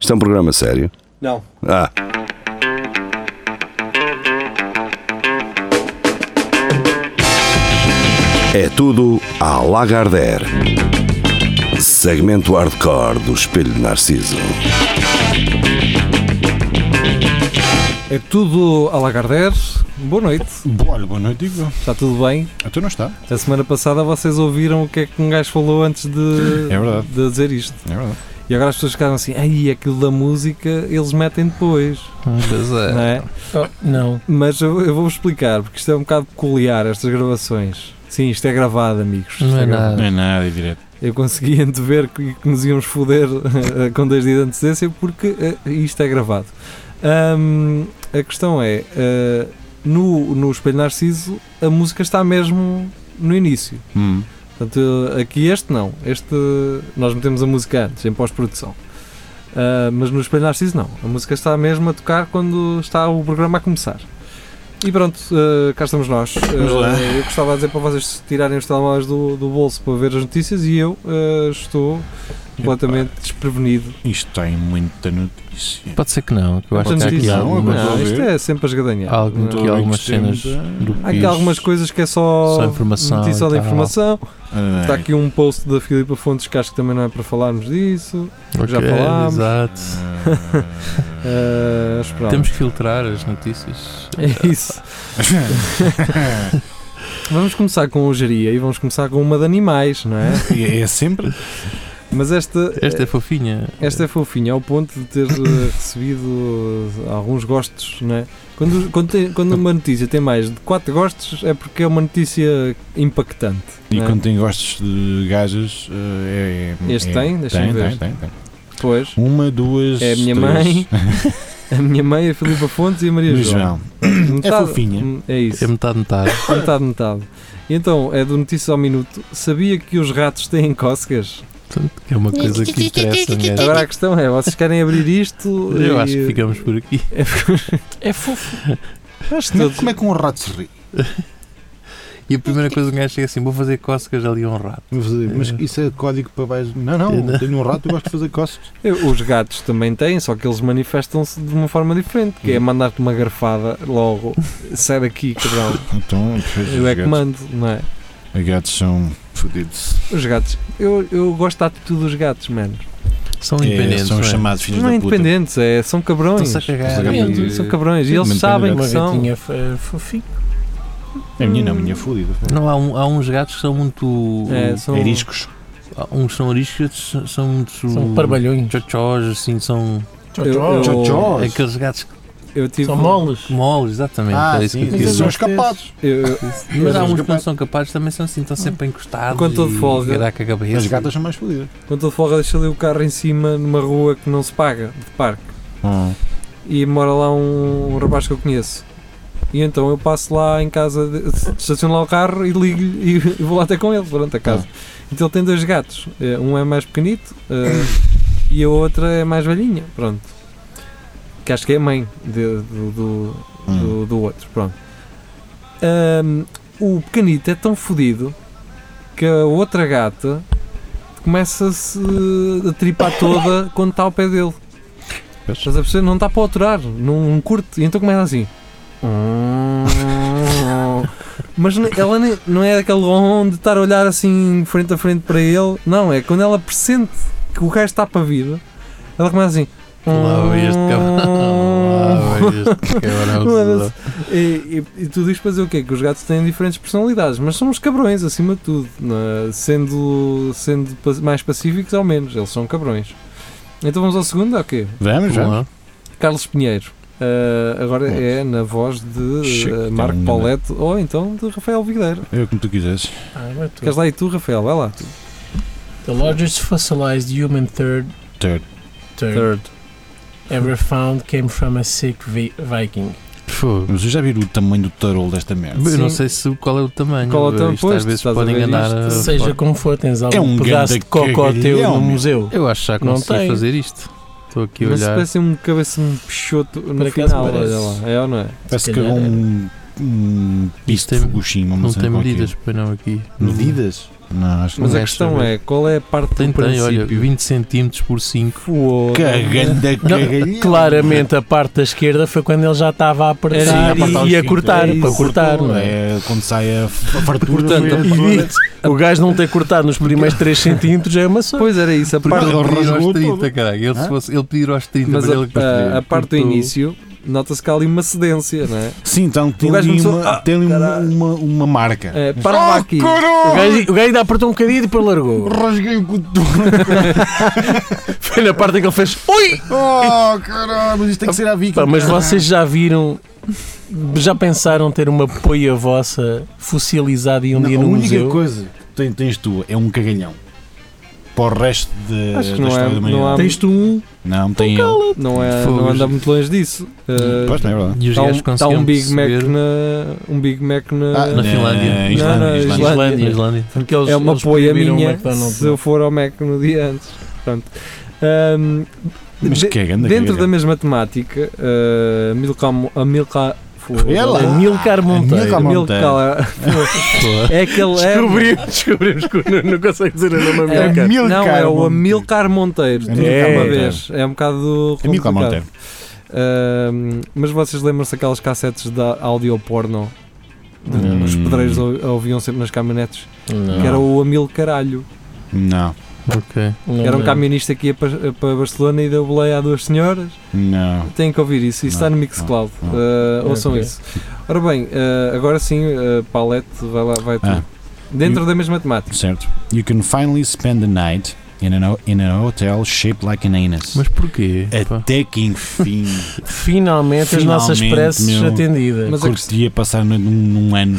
Isto é um programa sério. Não. Ah. É tudo à Lagardère. Segmento hardcore do Espelho de Narciso. É tudo a Lagardère. Boa noite. Boa, boa noite, Igor. Está tudo bem? Então não está. A semana passada vocês ouviram o que é que um gajo falou antes de, É verdade. de dizer isto. É verdade. E agora as pessoas ficaram assim, ai, aquilo da música eles metem depois. Pois é. Não é? Oh, não. Mas eu, eu vou explicar, porque isto é um bocado peculiar, estas gravações. Sim, isto é gravado, amigos. Isto Não é gravado. nada. Não é nada, é direto. Eu consegui antever que, que nos íamos foder eh, com dois dias de antecedência porque eh, isto é gravado. Ahm, a questão é, eh, no, no Espelho Narciso, a música está mesmo no início. Hum. Portanto, aqui este não. Este, nós metemos a música antes, em pós-produção. Ah, mas no Espelho Narciso não. A música está mesmo a tocar quando está o programa a começar. E pronto, eh, cá estamos nós. Eh, eu gostava de dizer para vocês tirarem os telemóveis do, do bolso para ver as notícias e eu estou completamente desprevenido. Isto tem muita notícia. Pode ser que não, que eu acho que há aqui algumas. Não, a isto é sempre a esgadanhar. Algo- Não. aqui a algumas cenas do Há aqui algumas coisas que é só, Só informação notícia da informação. Ah, Está aqui um post da Filipa Fontes que acho que também não é para falarmos disso. Já Ok, falámos. Exato. Mas pronto. Temos que filtrar as notícias. É isso. Vamos começar com o geria e vamos começar com uma de animais, não é? é, é sempre. Mas esta, Esta é fofinha. esta é fofinha ao ponto de ter eh, recebido eh, alguns gostos, não é? Quando, quando, tem- quando uma notícia tem mais de 4 gostos é porque é uma notícia impactante. E é? quando tem gostos de gajas, eh, é. Este é- tem? Deixa-me tem, ver. Tem, tem, tem. Pois, Uma, duas. É a minha três. mãe. a minha mãe, a Filipa Fontes e a Maria João. João. Metade- fofinha. É isso. É metade, metade. Metade, metade. E então, é do Notícias ao Minuto. Sabia que os ratos têm cócegas? É uma coisa que interessa. um gajo. Agora a questão é, vocês querem abrir isto? Eu e- acho que ficamos por aqui. É fofo. Acho Como é, todos- como é que um rato se ri? E a primeira coisa que um gajo chega assim: vou fazer cócegas ali a um rato. Fazer- Mas isso é código para baixo. Não, não, Não. tenho um rato e gosto de fazer cócegas. Eu- Os gatos também têm, só que eles manifestam-se de uma forma diferente, que é mandar-te uma garfada logo, sai daqui, cabrão. Então, Eu é que mando, não é? Os gatos são fodidos. Os gatos, eu, eu gosto da atitude dos gatos, mano. São É, independentes. são não é? chamados filhos Não é da puta. independentes, é, são cabrões. Estão-se a cagar. Estão-se a e- São cabrões e eles sabem que Uma são. gatinha f- fofinha. A minha não, a minha é fodida. Não, há, um- há uns gatos que são muito. É, são- Eriscos. há Uns são ariscos, outros são muito. São parbalhões. Chochós, assim, são. Tchotchós. Aqueles gatos Eu tive, São moles. moles, exatamente. Ah, é isso sim, que são escapados. eu- eu- Mas há uns que não são capazes, também são assim, estão sempre encostados. Quando estou de folga. As gatas são mais fodidas. quando estou de folga, deixo ali o carro em cima numa rua que não se paga, de parque. e mora lá um, um rapaz que eu conheço. E então eu passo lá em casa, de- estaciono lá o carro e ligo-lhe e, vou lá até com ele, durante a casa. Então ele tem dois gatos, eh, um é mais pequenito eh, e a outra é mais velhinha, pronto. Que acho que é a mãe de- do, do, do, do outro, pronto. Ahm, o pequenito é tão fodido que a outra gata começa-se a tripar toda quando está ao pé dele. Estás a perceber? Não está para aturar, não curte. E então começa assim. Mas ela nem- não é aquele on de estar a olhar assim frente a frente para ele. Não, é quando ela pressente que o gajo está para vir, ela começa assim. Lá vai este cabrão. Lá vai este cabrão. E, e, e tudo isto para dizer o quê? Que os gatos têm diferentes personalidades, mas são uns cabrões acima de tudo, não é? sendo, sendo mais pacíficos ou menos, eles são cabrões. Então vamos ao segundo, é o quê? Vamos, já. Lá. Carlos Pinheiro. Ah, agora é na voz de tem Marco Paulette ou então de Rafael Videira. Eu como tu quiseres. Ah, vai tu. Queres lá e tu, Rafael? Vai lá. The largest fossilized human third, Third. third Third. Ever found came from a sick vi- Viking. Fogo. Mas eu já vi o tamanho do tarolo desta merda. Eu não sei se, qual é o tamanho. Qual é o tamanho? Isto Pois, às vezes estás a podem ver andar isto. a- Seja como for, tens algum É um pedaço ganda de cocó teu cagalhão, no meu. museu. Eu acho que já Não consegui tem. fazer isto. Estou aqui a Mas olhar. parece um cabeça um pichoto no Por acaso final, parece. olha lá. É ou não é? Parece que calhar um, um piso de tem- Fukushima. uma Não cena tem qualquer. medidas, pois não, aqui. Medidas? Não, acho Mas não. a questão saber. é, qual é a parte Tem, do tem, princípio? olha, 20 centímetros por 5. Foda. Caganda, cagalhão. Claramente a parte da esquerda foi quando ele já estava a Sim, apertar a e, e a cortar, É para isso, cortar, não é? É quando sai a a fartura. Portanto, E digo o gajo não ter cortado nos primeiros 3 centímetros é uma sorte. Pois era isso, a parte, ele pedir aos 30, todo. caralho. Ele, fosse, ele pedir aos 30 mas para a, ele a- a parte do início, nota-se que há ali uma cedência, não é? Sim, então tem ali começou- uma, Ah, tem ali uma, uma, uma marca. É, para lá aqui. O gajo, o gajo ainda apertou um bocadinho e depois largou. Rasguei o cotovelo. Foi na parte em que ele fez Ui! Oh, caralho, mas isto tem que ser a Vicky. Mas vocês já viram, já pensaram ter uma poia vossa fossilisada e um Não, dia a no única museu? coisa que tens tu é um cagalhão. Para o resto de, Acho que da não história é- da não há- Tens tu um, Não, tem ele. Não, é, Fogo, não anda muito longe disso. Uh, Pois, não é verdade. E os Está um, gajos tá um conseguiam Big Mac perceber- na. Um Big Mac na. Ah, Na Finlândia. Islândia, Não, não, Islândia. Islândia. Islândia. Islândia. porque eles, é uma eles poia proibiram o minha McDonald's, se eu for ao Mac no dia antes. Portanto, um, Mas de- cagando dentro da mesma temática, uh, Milka, a Milka. Ela? Amilcar Monteiro. Amilcar Monteiro. É aquele. É, Descobrimos, descobrimos que o Nuno não consegue dizer o nome é, Amilcar. Amilcar não, é o. Amilcar Monteiro. tudo Amilcar uma Monteiro. vez. É um bocado. É complicado. Monteiro. Um, mas vocês lembram-se aquelas cassetes da audio porno? Que Os pedreiros ou- ouviam sempre nas caminhonetes. Não, Que era o Amil Caralho. Não, Ok. não Era um camionista que ia para, para Barcelona e deu boleia a duas senhoras. não. Têm que ouvir isso. Isso está no Mixcloud. não. Uh, ouçam Ok. isso. Ora bem, uh, agora sim, uh, Paulette, vai lá, vai tu. Ah. Dentro E- da mesma temática. Certo. You can finally spend the night in an, in a hotel shaped like an anus. Mas porquê? Até que enfim Finalmente, as nossas preces meu. atendidas. Mas a curtia passar num, num ano.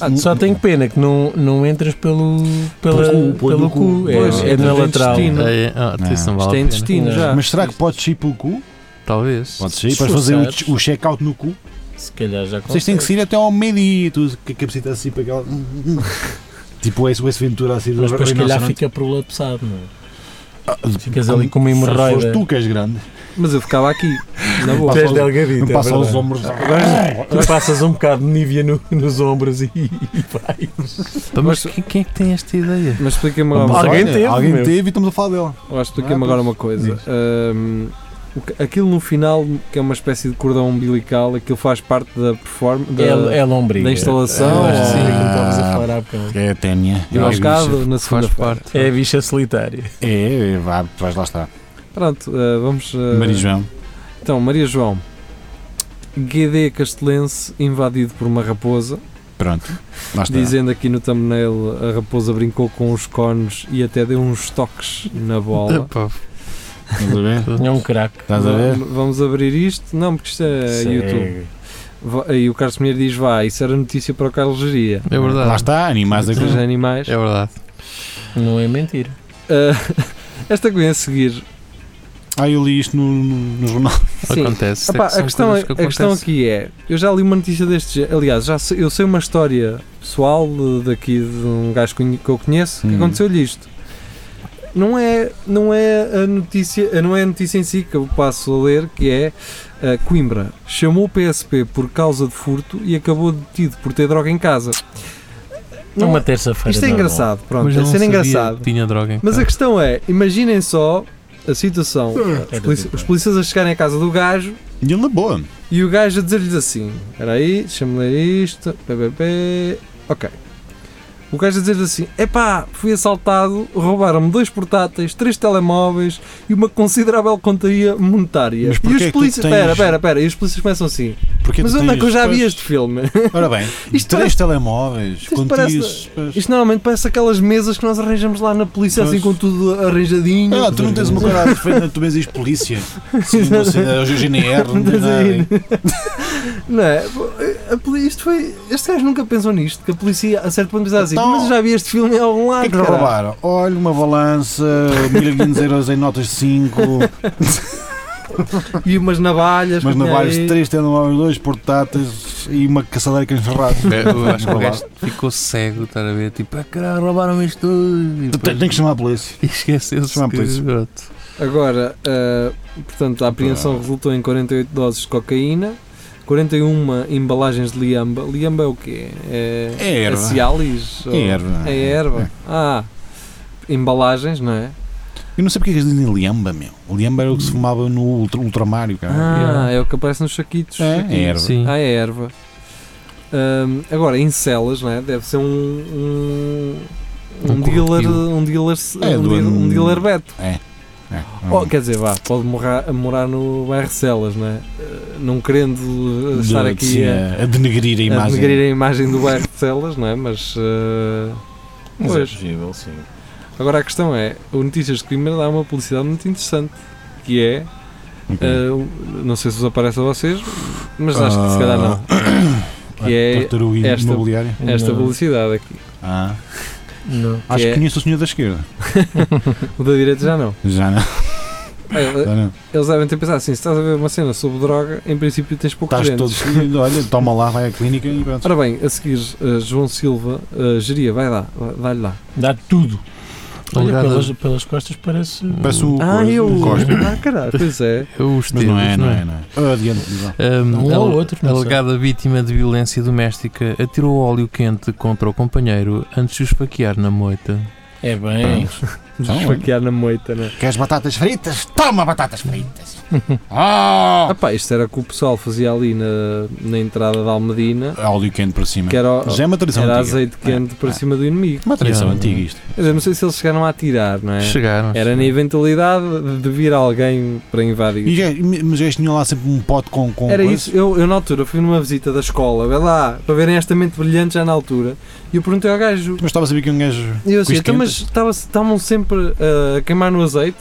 Ah, Só tenho pena que não, não entras pelo, pela, Pelo cu, pelo pelo cu. cu. É, Pois, é é na lateral. intestino. É, é, ah, Não. isso não Isto vale é a intestino já. Mas será que podes ir pelo cu? Talvez. Podes ir, podes fazer o, o check-out no cu. Se calhar já Vocês têm que sair até ao meio-dia, tu que a cabecita assim para aquela. tipo esse, esse Ventura assim Mas depois se calhar fica prolapsado, não é? Ah, Ficas ali com uma Se hemorroida. fores tu que és grande, Mas eu ficava aqui, na boa. Tu és delgadito, não é passa verdade. ombros. Tu passas um bocado de nívea no- nos ombros e, e vai. Pá, Mas quem, quem é que tem esta ideia? Mas Vamos agora, Alguém olha, teve, Alguém teve e estamos a falar dela. eu acho que expliquem-me Ah, agora uma coisa. Aquilo no final, que é uma espécie de cordão umbilical, aquilo faz parte da performance. Da, É, é lombriga. da instalação, É, sim. estavas a falar há bocado. É a ténia. e o É, rascado na Faz segunda parte. É a bicha solitária. É, é, vá, vais lá estar. Pronto, ah, vamos. ah, Maria João. Então, Maria João. GD Castelense invadido por uma raposa. Pronto. Lá está. Dizendo aqui no thumbnail, a raposa brincou com os cones e até deu uns toques na bola. Epá, Estás a ver? É um craque. Estás a ver? Va- Vamos abrir isto? Não, porque isto é Segue. YouTube. Aí o Carlos Pinheiro diz: vai, isso era notícia para o Carlos Geria. É verdade. Lá está, animais aqui. Animais. É verdade. Não é mentira. Ah, esta que vem a seguir. Ah, eu li isto no, no, no jornal. Sim. Acontece. A, questão, é- que a questão aqui é: eu já li uma notícia deste género. Aliás, já sei- eu sei uma história pessoal de- daqui de um gajo que que eu conheço que Hum. aconteceu-lhe isto. Não é, não é a notícia, não é a notícia em si que eu passo a ler, que é ah, Coimbra chamou o PSP por causa de furto e acabou detido por ter droga em casa. É uma terça-feira. Isto é engraçado, pronto, Mas é não ser engraçado. Tinha droga em Mas a casa. questão é, imaginem só a situação, Era os, polici- os polícias a chegarem à casa do gajo E ele na boa. e o gajo a dizer-lhes assim: Espera aí, deixa-me ler isto. PPP. Ok. O gajo a dizer assim: Epá, fui assaltado, roubaram-me dois portáteis, três telemóveis e uma considerável quantia monetária. Mas e os polícias. tens- Espera, espera, espera. E os polícias começam assim: Mas onde é que eu já vi este filme? Ora bem, Isto três parece- telemóveis, Isto pois. Isto normalmente parece aquelas mesas que nós arranjamos lá na polícia, assim Pois. com tudo arranjadinho. Ah, tu não tens uma à frente, tu vês polícia. Sim, não sei, o GNR, não tens nada. Não é? A poli- isto foi. Este gajo nunca pensou nisto, que a polícia a certo ponto pensava assim, Então, mas eu já vi este filme em algum O lado. que é que lhe caralho." roubaram? Olha, uma balança, 1500 euros em notas de 5, E umas navalhas. mas que tinha navalhas aí. 3 telemóveis, 2 portáteis e uma caçadeira que encerrado. Eu acho que o gajo ficou cego, estar a ver, tipo, ah caralho, roubaram isto tudo. Depois- Tem que chamar a polícia. E esqueceu-se Chama a polícia. Pronto. Agora, ah, portanto, a apreensão resultou em 48 doses de cocaína, 41 embalagens de liamba. Liamba é o quê? É, É erva. Cialis? Ou- É erva. É erva. Ah, embalagens, não é? Eu não sei porque é que eles dizem liamba, meu. O liamba era o que se fumava no ultra, ultramário, cara. Ah, Yeah. é o que aparece nos saquitos. É, é erva. Sim. Ah, é erva. Ahm, agora, em celas, não é? Deve ser um. Um, um Um dealer. Um dealer. É, um, do- dealer um dealer beto. É. Oh, quer dizer, vá, pode morar, morar no bairro Celas, não é? Eh, Não querendo eh, estar De- aqui sim, a, a, a denegrir a a imagem. denegrir a imagem do bairro de Celas, não é? Mas. eh, Mas é possível, sim. Agora a questão é: o Notícias de Crime dá uma publicidade muito interessante, que é. Ok. eh, não sei se vos aparece a vocês, mas acho que se calhar não. Que é esta- imobiliária. esta publicidade aqui. Ah, Não. acho que é- conheço o senhor da esquerda. O da direita já não. Já não. Já não. Eles devem ter pensado assim: se estás a ver uma cena sobre droga, em princípio tens poucos Estás todo dentes. fodido, olha, toma lá, vai à clínica e pronto. Ora bem, a seguir, eh, João Silva, uh, geria, vai lá, vai- dá-lhe lá. Dá tudo. Olha, pelas, pelas costas parece. Parece o Ah, eu. Ah, caralho, pois é. É os Mas não é, teus, não é, não é. Adiante. Um, Um ou outro, não a sei. alegada vítima de violência doméstica atirou óleo quente contra o companheiro antes de o esfaquear na moita. É bem. Desfaquear na moita, né? Queres batatas fritas? Toma batatas fritas! Ah! Ah pá, isto era que o pessoal fazia ali na, na entrada da Almedina, Óleo quente para cima. que era, o- Já é uma tradição era antiga. azeite quente para É. cima do inimigo. Uma tradição Yeah. antiga isto. Quer dizer, não sei se eles chegaram a atirar, não é? Chegaram. Era na eventualidade de- vir alguém para invadir. E já, mas já tinham lá sempre um pote com, com Era isso, eu, eu na altura fui numa visita da escola, vê lá, para verem esta mente brilhante já na altura, e eu perguntei ao gajo, Mas estava a saber que um gajo. e eu com assim, então, mas estavam sempre uh, a queimar no azeite?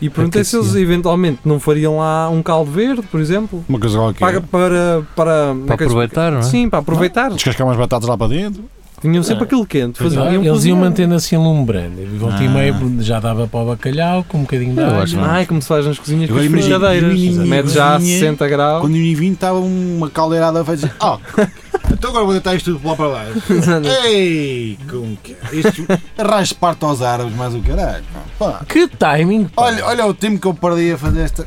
E perguntei se eles eventualmente não fariam lá um caldo verde, por exemplo, Uma coisa qualquer. para, para, para, Para aproveitar, não é? Sim, para aproveitar. Descascar umas batatas lá para dentro. Tinham sempre Ah. aquilo quente. Faziam, é, iam eles iam cozinhar. mantendo assim alumbrando. E volta e Ah. meia já dava para o bacalhau com um bocadinho de não. Ai, como se faz nas cozinhas com as frigideiras. Mete já a cozinha, 60 graus. Quando eu vim estava uma caldeirada a fazer. Oh, então agora vou deitar isto tudo lá para lá. Ei, como que é? Isto raspar-te aos árabes mais o caralho. Pá. Que timing! pá. Olha, olha o tempo que eu perdi a fazer esta.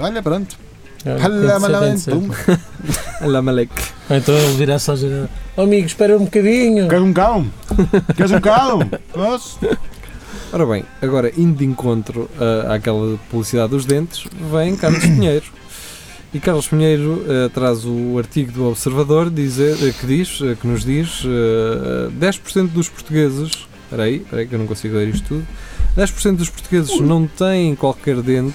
Olha, pronto. Tem de ser, tem de ser. pum. Olha, Malek. Ou Então ele vira-se ao janela. Oh, amigo, espera um bocadinho. Queres um cão? Queres um cão? Posso? Ora bem, agora indo de encontro ah, àquela publicidade dos dentes, vem Carlos Pinheiro. E Carlos Pinheiro ah, traz o artigo do Observador dizer, ah, que, diz, ah, que nos diz ah, 10% dos portugueses. Espera aí, espera aí que eu não consigo ler isto tudo. 10% dos portugueses não têm qualquer dente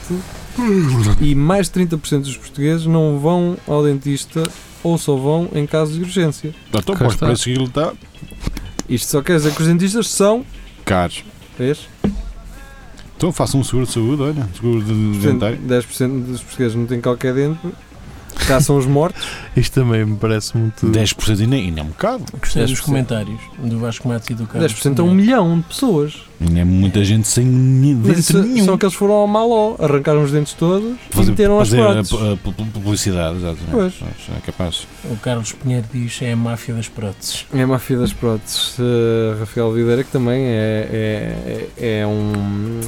e mais de 30% dos portugueses não vão ao dentista ou só vão em casos de urgência. Então, pois, para seguir está. Isto só quer dizer que os dentistas são. Caros. Vês? Então faça um seguro de saúde, olha. Seguro de dentário. 10% dos portugueses não têm qualquer dente. Já são os mortos. Isto também me parece muito. 10% ainda, ainda é um bocado. Gostei dos 10%. comentários do Vasco Matos e do Carlos. 10% é um milhão de pessoas. É muita gente sem dente isso, nenhum. só que eles foram ao maló, arrancaram os dentes todos e fazer, meteram as fazer a, próteses. a pu- publicidade, exatamente. Pois. É capaz. O Carlos Pinheiro diz é a máfia das próteses. É a máfia das próteses. Uh, Rafael Videira, que também é, é, é, é um,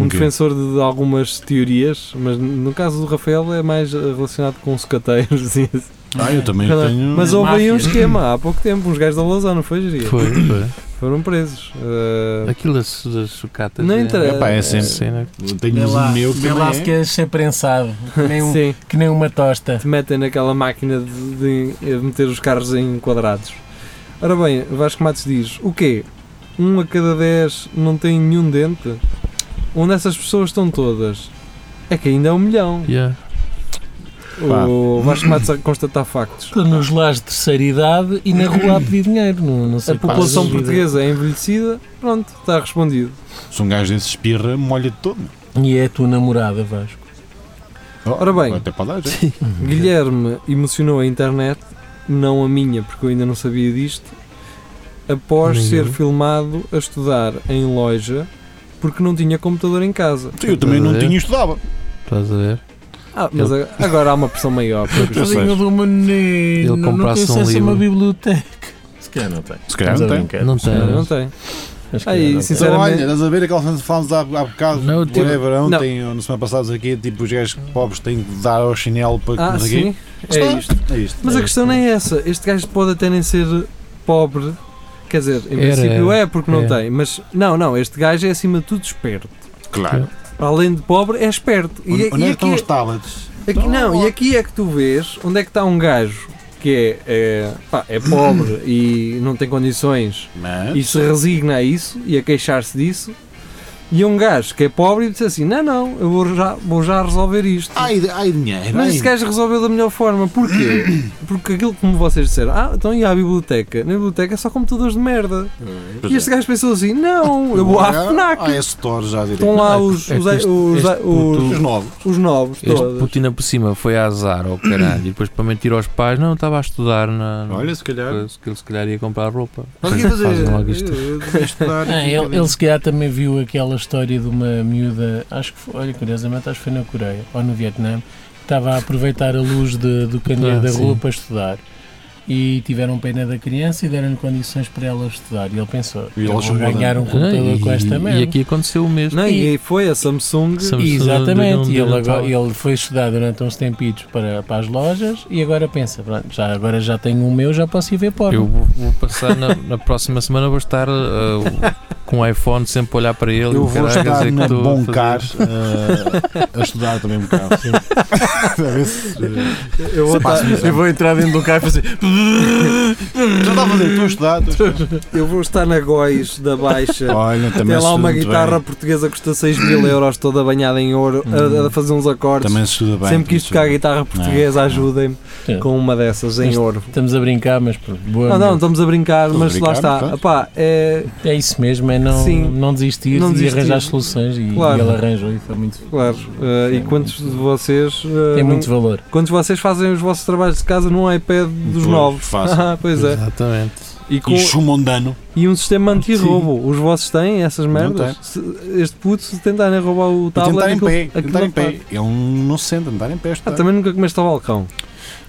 um defensor de, de algumas teorias, mas no caso do Rafael é mais relacionado com secateiros. e assim. Ah, eu também Mas- tenho. Mas houve aí um esquema há pouco tempo, uns gajos da Lausanne, não foi, Geria? Foi, foi. Foram presos. Uh, Aquilo das, das sucatas. Não é- interessa. Epá, é sempre- cena. tenho Vê lá, um meu que lá se é. queres ser prensado. Que nem, um, Sim, que nem uma tosta. te metem naquela máquina de, de meter os carros em quadrados. Ora bem, Vasco Matos diz: o quê? Um a cada dez não tem nenhum dente? Onde essas pessoas estão todas? É que ainda é um milhão. Yeah. Pá. O Vasco Matos a constatar factos. Estou nos lares de terceira idade e na rua a pedir dinheiro. Não, não sei A população é portuguesa é envelhecida, pronto, está respondido. Se um gajo desse espirra, molha todo. E é a tua namorada, Vasco. Ora bem. Até para lá, já. Guilherme emocionou a internet, não a minha, porque eu ainda não sabia disto, após Nem ser filmado a estudar em loja porque não tinha computador em casa. Eu também não tinha e estudava. Estás a ver? Ah, mas a- agora há uma pressão maior. porque- Eu sei. Tadinho do menino. Ele não tem comprasse um acesso a uma livro. biblioteca. Se calhar não tem. Se calhar não tem. Não tem. Não tem. Aí, tem. sinceramente- Então, olha, estás a ver aquele falámos há, há bocado, Não, tipo- whatever, ontem ou na semana passada aqui, tipo, os gajos pobres têm que dar ao chinelo para Ah, sim. quê. É isto. É isto. Mas é a questão nem é essa. Este gajo pode até nem ser pobre. Quer dizer, em Era- princípio é porque não é. tem. Mas não, não. Este gajo é acima de tudo esperto. isto. Além de pobre, é esperto. E, Onde, e onde é que aqui, estão os tablets? aqui- não, e aqui é que tu vês onde é que está um gajo que é, é, pá, é pobre e não tem condições Mas, e se resigna a isso e a queixar-se disso. E um gajo que é pobre e diz assim: Não, não, eu vou já, vou já resolver isto. ai, ai dinheiro, Mas ai. esse gajo resolveu da melhor forma. Porquê? Porque aquilo como vocês disseram, ah, então e à biblioteca? Na biblioteca é só computadores de merda. Pois E é. este gajo pensou assim: não, eu vou à FNAC. Ah, é store já direito. Estão lá é os, é os, este- os, este os, puto- Os novos. os novos Este todos. Putina por cima foi a azar ao caralho e depois para mentir aos pais, não, estava a estudar na. Olha, se calhar. que ele se calhar ia comprar roupa. Mas o que ia fazer? Ah, aqui ele, ele se calhar também viu aquela história de uma miúda, acho que foi, olha, curiosamente, acho que foi na Coreia ou no Vietnã, que estava a aproveitar a luz de- do candeeiro Ah, da rua sim. para estudar. E tiveram pena da criança e deram-lhe condições para ela estudar. E ele pensou: E ele eu vou chamou ganhar um Ah, computador e, com esta e merda. aqui aconteceu o mesmo. Não, e foi a Samsung. Samsung Exatamente, e um ele, agora, ele foi estudar durante uns tempitos para, para as lojas e agora pensa, pronto, já, agora já tenho o meu, já posso ir ver porno. Eu vou, vou passar na, na próxima semana, vou estar uh, com o iPhone sempre olhar para ele. Eu e vou caralho, a estar na estou a Bom fazer- Car eh, a estudar também um bocado. Se. Eu vou, estar, eu vou entrar dentro do carro e fazer. Já está a fazer, estou a estudar. Estou a estudar. eu vou estar na Góis da Baixa. Olha, também Tem lá uma guitarra bem. portuguesa que custa 6 mil euros, toda banhada em ouro, a- a, fazer uns acordes. Também se estuda bem. Sempre quis tocar a guitarra portuguesa, Não. ajudem-me Sim. com uma dessas em Mas- ouro. Estamos a brincar, mas boa. Não, não, estamos a brincar, mas lá está. é, É isso mesmo, é não, Sim. não desistir Não e desistir. arranjar soluções. E, Claro. e ele arranjou e foi muito. claro. eh, e quantos de vocês. eh, Tem não- muito valor. Quantos de vocês fazem os vossos trabalhos de casa num iPad dos Pois, novos? fácil. Ah, pois é. Exatamente. E, com, E e um sistema anti-roubo. Os vossos têm essas merdas? Se- este puto, se tentarem roubar o tablet. tentar em pé. Tentar em pé. Ele não se senta, tentar em pé. Ah, também nunca comeste ao balcão.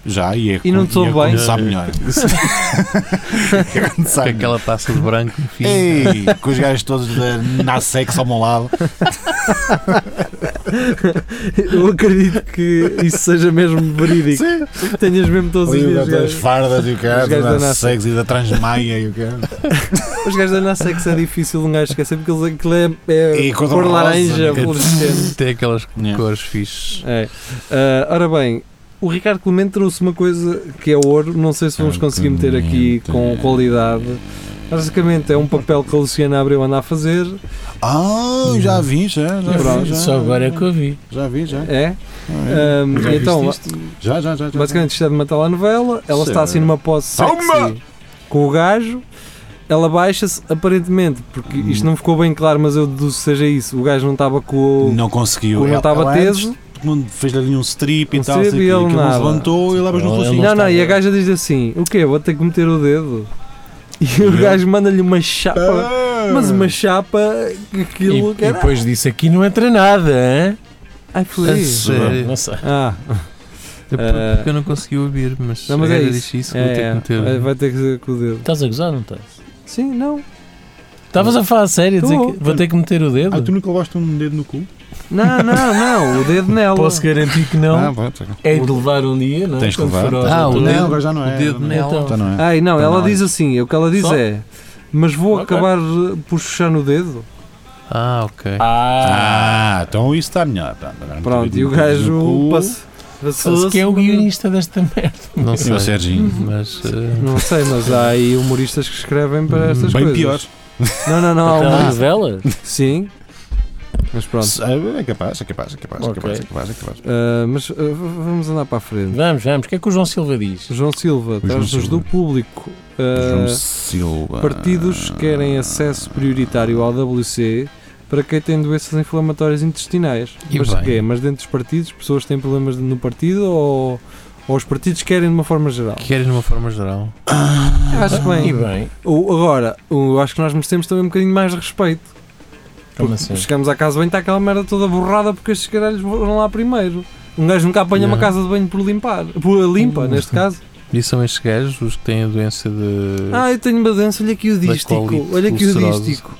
Já, e é E não te soube bem? Sabe melhor. Com Sabe aquela taça de branco, enfim. Ei, com os gajos todos da Nasex ao meu lado. Eu acredito que isso seja mesmo verídico. Sim. Tenhas mesmo todos os dias. das gajos. fardas e o Os cara, gajos da Nasex. E da Transmaia e o cara. Os gajos da Nasex é difícil de um gajo esquecer porque eles- aquilo é, é E cor laranja, fluorescente. Tem aquelas Yeah. cores fixes. É. Ah, ora bem, o Ricardo Clemente trouxe uma coisa que é ouro, não sei se vamos conseguir meter aqui com Clemente. qualidade. Basicamente é um papel que a Luciana Abreu anda a fazer. Ah, já vi, já, já Pronto. vi. Já, Só agora é que eu vi. Já vi, já. É? Ah, Ahm, Já então, viste isto? Já, já, já. já. basicamente isto é de uma telenovela. Ela está assim numa pose Toma! sexy com o gajo. Ela baixa-se, aparentemente, porque isto não ficou bem claro, mas eu deduzo que seja isso. O gajo não estava com o. Não conseguiu. não estava ela teso. Quando fez ali um strip Um e tal, strip e quê, ele nada. levantou e levas no Ele rocinho. Não, não, e a gaja diz assim: O quê? Vou ter que meter o dedo. E o gajo manda-lhe uma chapa. Ah. Mas uma chapa que E, aquilo. e que era- depois disse aqui não entra nada, hein? Ai, sério? Não sei. Ah, É Eh, porque eu não consegui ouvir, mas, não, mas a é gaja isso. disse isso, vou É, ter é, que meter. vai- vai ter que com o dedo. Estás a gozar, não estás? Sim, não. Estavas a falar a sério, a dizer que vou ter que meter o dedo? Ah, tu nunca levaste um dedo no cu? Não, não, não. O dedo nela. Posso garantir que não. Ah, pronto. é de levar um dia, não é? Tens que Quando levar. for Ah, o dedo- Não, agora já não é. o dedo Não, nela. Então. Já não é. Ai, não, Tá ela não. diz assim: o que ela diz Só? é. Mas vou Ok. acabar eh, por chuchar no dedo. Ah, ok. Ah, Ah, então isso está melhor. Pronto, agora e o no gajo cu. passa- passou-se. que é o guionista desta merda. Não E sei. o Serginho. Mas. eh, Não sei, mas há aí humoristas que escrevem para estas Bem coisas. pior. Não, não, não. há Aquela humoristas- novela? Sim. Mas pronto. É capaz, é capaz, é capaz, é Ok. capaz, é capaz, é capaz. Ah, mas ah, v- vamos andar para a frente. Vamos, vamos. O que é que o João Silva diz? João Silva, Silva. do público. ah, João Silva. partidos querem acesso prioritário ao WC para quem tem doenças inflamatórias intestinais. E mas bem. quê? Mas dentro dos partidos, pessoas têm problemas no partido ou, ou os partidos querem de uma forma geral? Queres de uma forma geral? Eu acho que E bem. bem, O- agora, o- eu acho que nós merecemos também um bocadinho mais de respeito. Como assim? Chegamos à casa de banho, está aquela merda toda borrada porque estes caralhos vão lá primeiro. Um gajo nunca apanha uma casa de banho por limpar. Por limpa, Hum. neste caso. E são estes gajos os que têm a doença de. Ah, eu tenho uma doença, olha aqui o dístico. Olha aqui o ulcerosa. dístico.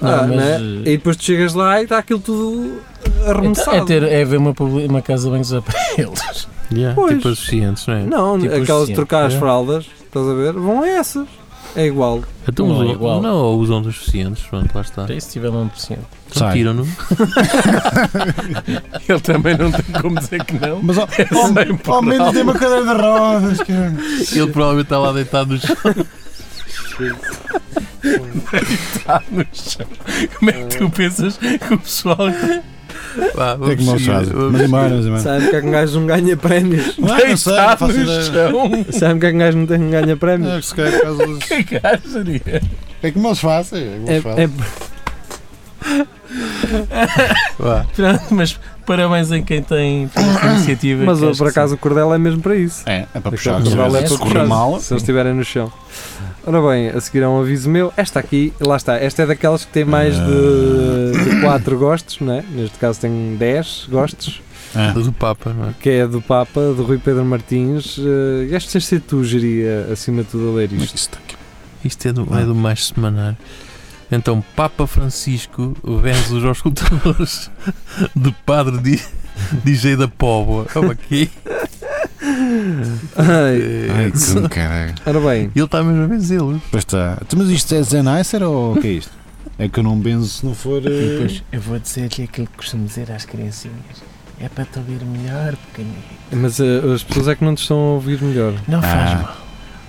Não, Ah, mas, né? E depois tu chegas lá e está aquilo tudo arremessado. É, ter, é ver uma, publi- uma casa de banho para eles. Yeah, Pois. tipo as deficientes, não é? Não, Tipo os aquelas de cientes, trocar as é? fraldas, estás a ver? Vão a essas. É igual. Então Não é usam, igual. não, usam dos deficientes, pronto, lá está. Para isso tiver um paciente. Então tiram-no. Ele também não tem como dizer que não. Mas ao, ao, ao menos tem uma cadeira de rodas, cara. Ele provavelmente está lá deitado no chão. Está no chão. Como é que tu pensas que o pessoal. Vá, que é vamos que seguir, fazem? vamos Mas embora. Sabe que é que um gajo não ganha prémios? Não, não sei, não faço ideia. chão. Sabe que é que um gajo não tem não ganha prémios? É, se calhar por causa dos- Que gajo seria? É como eles fazem. É como É, eles fazem. é- Vá. Pronto, mas parabéns a quem tem, tem esta iniciativa. mas que ó, acho por acaso o cordel é mesmo para isso. É, é para puxar. cordel é se para correr puxar, mal, se eles estiverem no chão. Ora bem, a seguir é um aviso meu. Esta aqui, lá está, esta é daquelas que tem mais de 4 gostos, não é? Neste caso tem 10 gostos, É. Do Papa, não é? que é do Papa, do Rui Pedro Martins. Uh, este tens de ser tu, geria, acima de tudo, a ler Mas isto. isto aqui- Isto é do, é do mais semanário. Então, Papa Francisco vence os auscultadores de Padre Di- DJ da Póvoa. Olha aqui. Ai, Ai, que caralho. ora bem, Ele está mesmo a benzê-los. Pois está. Então, Mas isto é Zen Nicer ou o que é isto? É que eu não benzo se não for. E eh, depois eu vou dizer-lhe aquilo que costumo dizer às criancinhas. É para te ouvir melhor, pequenino. mas uh, as pessoas é que não te estão a ouvir melhor. Não faz Ah. mal.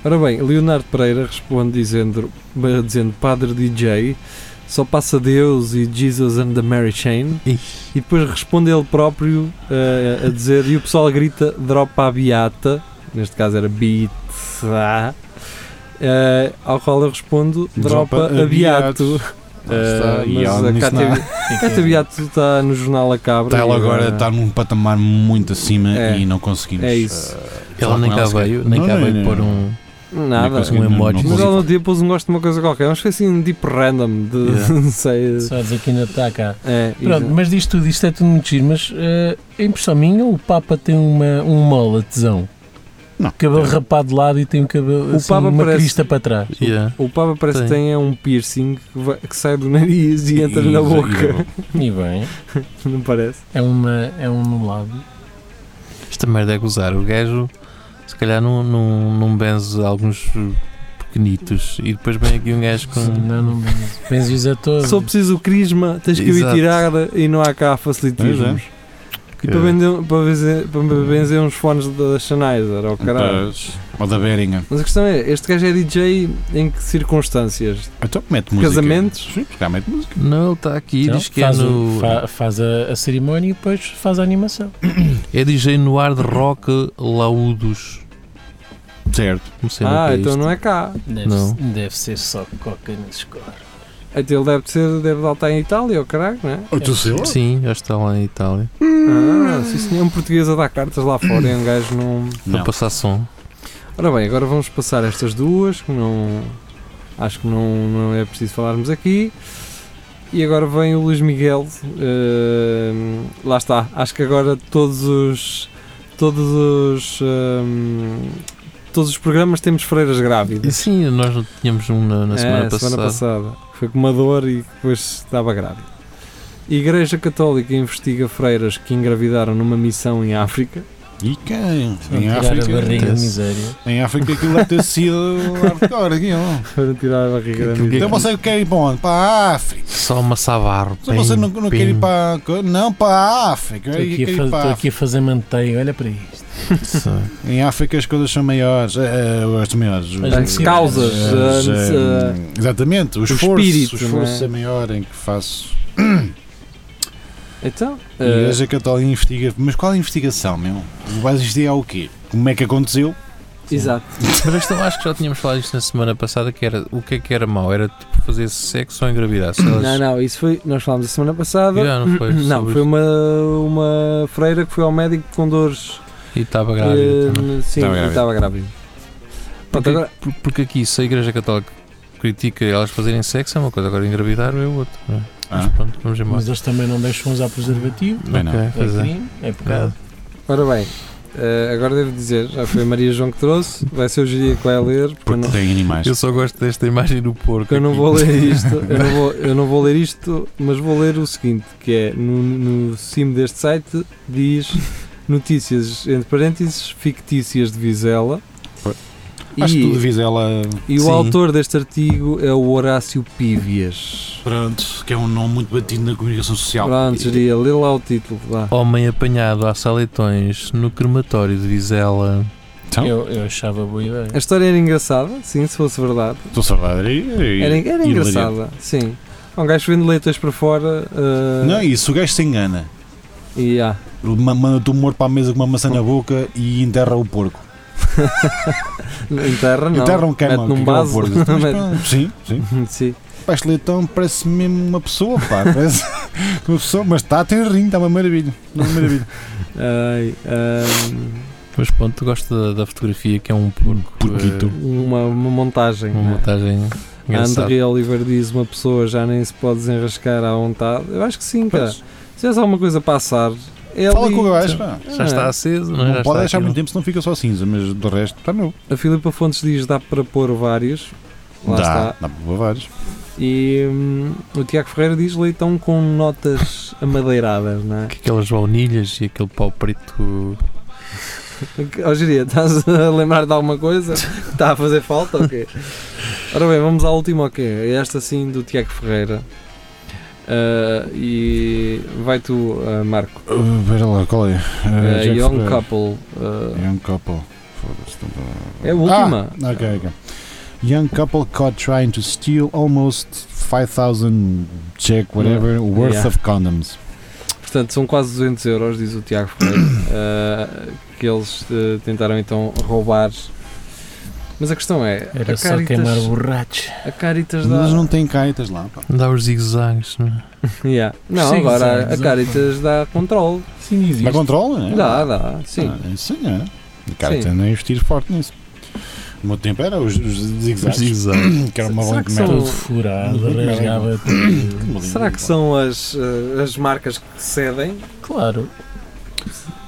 Ora bem, Leonardo Pereira responde dizendo, dizendo Padre DJ, só passa Deus e Jesus and the Mary Chain. Ixi. E depois responde ele próprio eh, a dizer, e o pessoal grita, dropa a beata, neste caso era beat, eh, ao qual eu respondo, dropa, a beato. E mas a Cátia, Beato está no jornal A Cabra. Ela agora está num patamar muito acima É. e não conseguimos. É isso. eh, Ela nem cá veio, nem cá veio pôr um, Nada. Um não- emoji. não Mas no dia pôs um gosto de uma coisa qualquer, uma espécie assim, deep random, de, Yeah. não sei. Só dizer que ainda está cá. É, Pronto, isso. mas disto tudo, isto é tudo muito giro, mas eh, é impressão minha, o Papa tem uma, um moletezão. Não. Cabelo rapado de lado e tem um cabelo O assim, Papa uma parece- crista para trás. Yeah. O Papa parece que Tem. tem é um piercing que, vai- que sai do nariz e entra E- na e- boca. E bem, Não parece? é, uma, é um no lado. Esta merda é gozar. O gajo, se calhar, não, não, não benze alguns pequenitos. E depois vem aqui um gajo com. Não, não a todos. Só preciso o crisma, tens que o ir tirar e não há cá facilitismos. E para, vender, para, benzer, para benzer uns fones da Sennheiser, ou caralho. Pois, Ou da Beringa. Mas a questão é, este gajo é DJ em que circunstâncias? Então mete música. Casamentos? Sim, porque mete música. Não, ele está aqui, Então, diz que faz, é o- no. fa- faz a, a cerimónia e depois faz a animação. É DJ no hard rock Laudos. Certo. Ah, é então isto. não é cá. Deve, Não. deve ser só coca nesses corpos. Então ele deve ser, deve estar em Itália, ou caralho, não é? tu sei lá. Sim, já está lá em Itália. Ah, se isso é um português a dar cartas lá fora e um gajo não. Para Não. passar som. Ora bem, agora vamos passar estas duas que não. Acho que não, não é preciso falarmos aqui. E agora vem o Luís Miguel. ehm, lá está. Acho que agora todos os. Todos os. ehm, todos os programas temos freiras E grávidas. sim, nós não tínhamos um na, na semana é, passada. semana passada. Foi com uma dor e depois estava grávida. Igreja Católica investiga freiras que engravidaram numa missão em África. E quem? Em África. barriga miséria. Em África aquilo deve ter sido hardcore aqui, não? Para tirar a barriga da Que- que- miúda. Então você quer ir para onde? Para a África. Só uma savarro. Se você não, não quer ir para. Não, para a África. Estou aqui a fazer manteiga, olha para isto. Em África as coisas são maiores. eh, as maiores. As As causas. as, as, eh, eh, exatamente. O o esforço, espírito, o esforço não é maior em que faço. então, A eh, Igreja Católica investiga. Mas qual a investigação, meu? Vais investigar o quê? Como é que aconteceu? exato. Mas esta, acho que já tínhamos falado isto na semana passada, que era o que é que era mau? Era tipo fazer sexo ou engravidar? Se elas- Não, não, isso foi. Nós falámos a semana passada. Já, não foi? Não, foi uma, uma freira que foi ao médico com dores. E estava grávida também. sim, Estava e grávida. estava grávida. Pronto, Porque, agora, por- porque aqui, se a Igreja Católica critica elas fazerem sexo, é uma coisa, agora engravidar é outra. não é? Mas Ah, pronto, vamos embora. Mas eles também não deixam usar preservativo. bem não. É é. crime, é pecado. ora bem, eh, agora devo dizer, já foi a Maria João que trouxe, vai ser o Giria que vai ler, porque não, tem animais. Eu só gosto desta imagem do porco. eu não aqui. vou ler isto, eu não vou, eu não vou ler isto, mas vou ler o seguinte, que é, no, no cimo deste site diz notícias, entre parênteses, fictícias de Vizela. Acho que tudo E, Vizela. e o Sim. autor deste artigo é o Horácio Pívias. Pronto, que é um nome muito batido na comunicação social. Pronto, Giria, lê lá o título, vá. Homem apanhado a saletões no crematório de Vizela. Então, Eu, eu achava boa ideia. A história era engraçada, sim, se fosse verdade. estou saudade. Era, era engraçada, sim. Um gajo vende leitões para fora uh, Não, isso, o gajo se engana. E ah, Ma- Manda-te um morto para a mesa com uma maçã na boca e enterra o porco. enterra não. enterra um queima num que é o vaso. porco. Mas, Mete- pronto, sim, sim. sim. Pá, este leitão parece mesmo uma pessoa, pá. Parece uma pessoa, mas está a ter rim, está uma maravilha. Uma maravilha. Ai, ahm, Mas pronto, tu gosto da, da fotografia que é um porco. Porquito. eh, uma, uma montagem. uma né? montagem A engraçada. André Oliver diz uma pessoa já nem se pode desenrascar à vontade. Eu acho que sim, cara. Pois. Se tivesse alguma coisa a passar, é Fala ali. com o gajo, pá. Já está aceso, não, é? Não Já pode deixar aquilo. muito tempo, senão fica só cinza, mas do resto está novo. A Filipa Fontes diz dá para pôr vários. Lá dá, está. dá para pôr vários. E hum, o Tiago Ferreira diz leitão com notas amadeiradas, não é? Que Aquelas baunilhas e aquele pau preto. Ó Giria, estás a lembrar de alguma coisa? Está a fazer falta ou quê? Ora bem, vamos à última, ok? É esta sim do Tiago Ferreira. Ah, e vai tu, ah, Marco. Uh, Espera lá, qual é? Uh, young. Couple. Young couple. Não dá- é a última. Ah, ok, ok. Young couple caught trying to steal almost 5,000 Czech, whatever, worth Yeah. of condoms. Portanto, são quase 200 euros, diz o Tiago Ferreira, que eles tentaram então roubar. Mas a questão é, Era a só queimar Caritas, borrachos. a Caritas dá... Mas não tem caitas lá, pá. Dá os zigue-zagues, não é? Yeah. Não, Sim, agora sim, a Caritas dá controle. Sim, existe. Dá controle, né? Dá, dá, sim. Ah, isso sim, é. O cara Sim. tem a investir forte nisso. No meu tempo era os, os Os zigzags, zigue-zagues. que era uma que são- Tudo furado, rasgava tudo. Será que são as, ah, as marcas que cedem? Claro.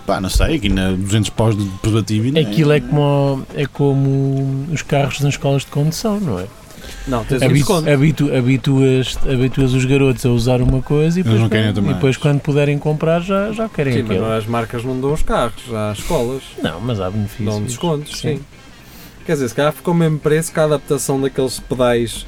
Pá, não sei, aqui na 200 paus de preservativo ainda Aquilo é como, é como os carros nas escolas de condução, não é? Não, tens um Habitu, desconto. habitu, habituas, habituas os garotos a usar uma coisa e depois, não quando, e depois quando puderem comprar já, já querem Sim, mas aquilo. não, as marcas não dão os carros, já as escolas Não, mas há benefícios. dão descontos, sim. Sim. Quer dizer, se calhar ficou o mesmo preço que a adaptação daqueles pedais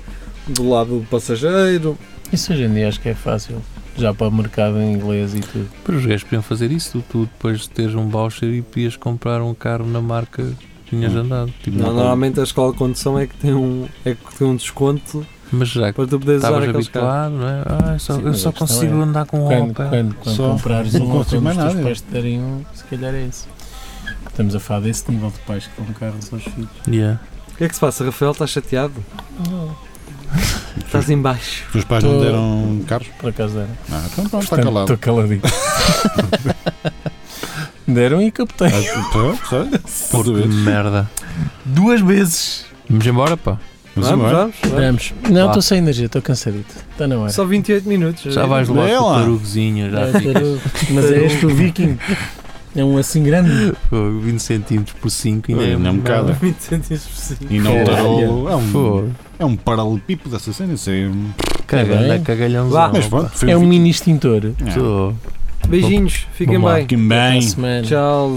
do lado do passageiro. Isso hoje em dia acho que é fácil. Já para o mercado em inglês e tudo. Mas os gajos podiam fazer isso, tu, depois de teres um voucher e podias comprar um carro na marca que tinhas Hum. andado. Tipo, Não, normalmente a escola de condução é que tem um, é que tem um desconto Mas já que para tu poderes usar aqueles carros. não é? Ah, só- Sim, eu só consigo é, andar com Quando, Opel. quando, quando Só. comprares um mais os teus pais te derem um, se calhar é isso. Estamos a falar desse nível de pais que dão carros aos filhos. Yeah. O que é que se passa, Rafael? Estás chateado? Não, Estás em baixo. Os teus pais não Tô- deram carros? por acaso era. Ah, então pronto, está Portanto, calado. Estou caladinho. Deram e captei. Ah, sei. Porco de merda. Duas vezes. Vamos embora, pá. Vamos vamos, embora. vamos, vamos. Vamos. Não, Vá. estou sem energia, estou cansadito. Está na hora. Só 28 minutos. Já vais levar É com o lá. tarugozinho, já É, fica. tarugo. Mas é este o Viking. É um assim grande. Pô, 20 cm por 5 ainda é, Ainda é um bocado. 20 centímetros por cima. E não É. É um, é um paralelepípedo dessa cena. É. cagalhãozão. Vá. Mas pronto, É um mini extintor. É. Beijinhos, fiquem bem. Fiquem bem. Tchau.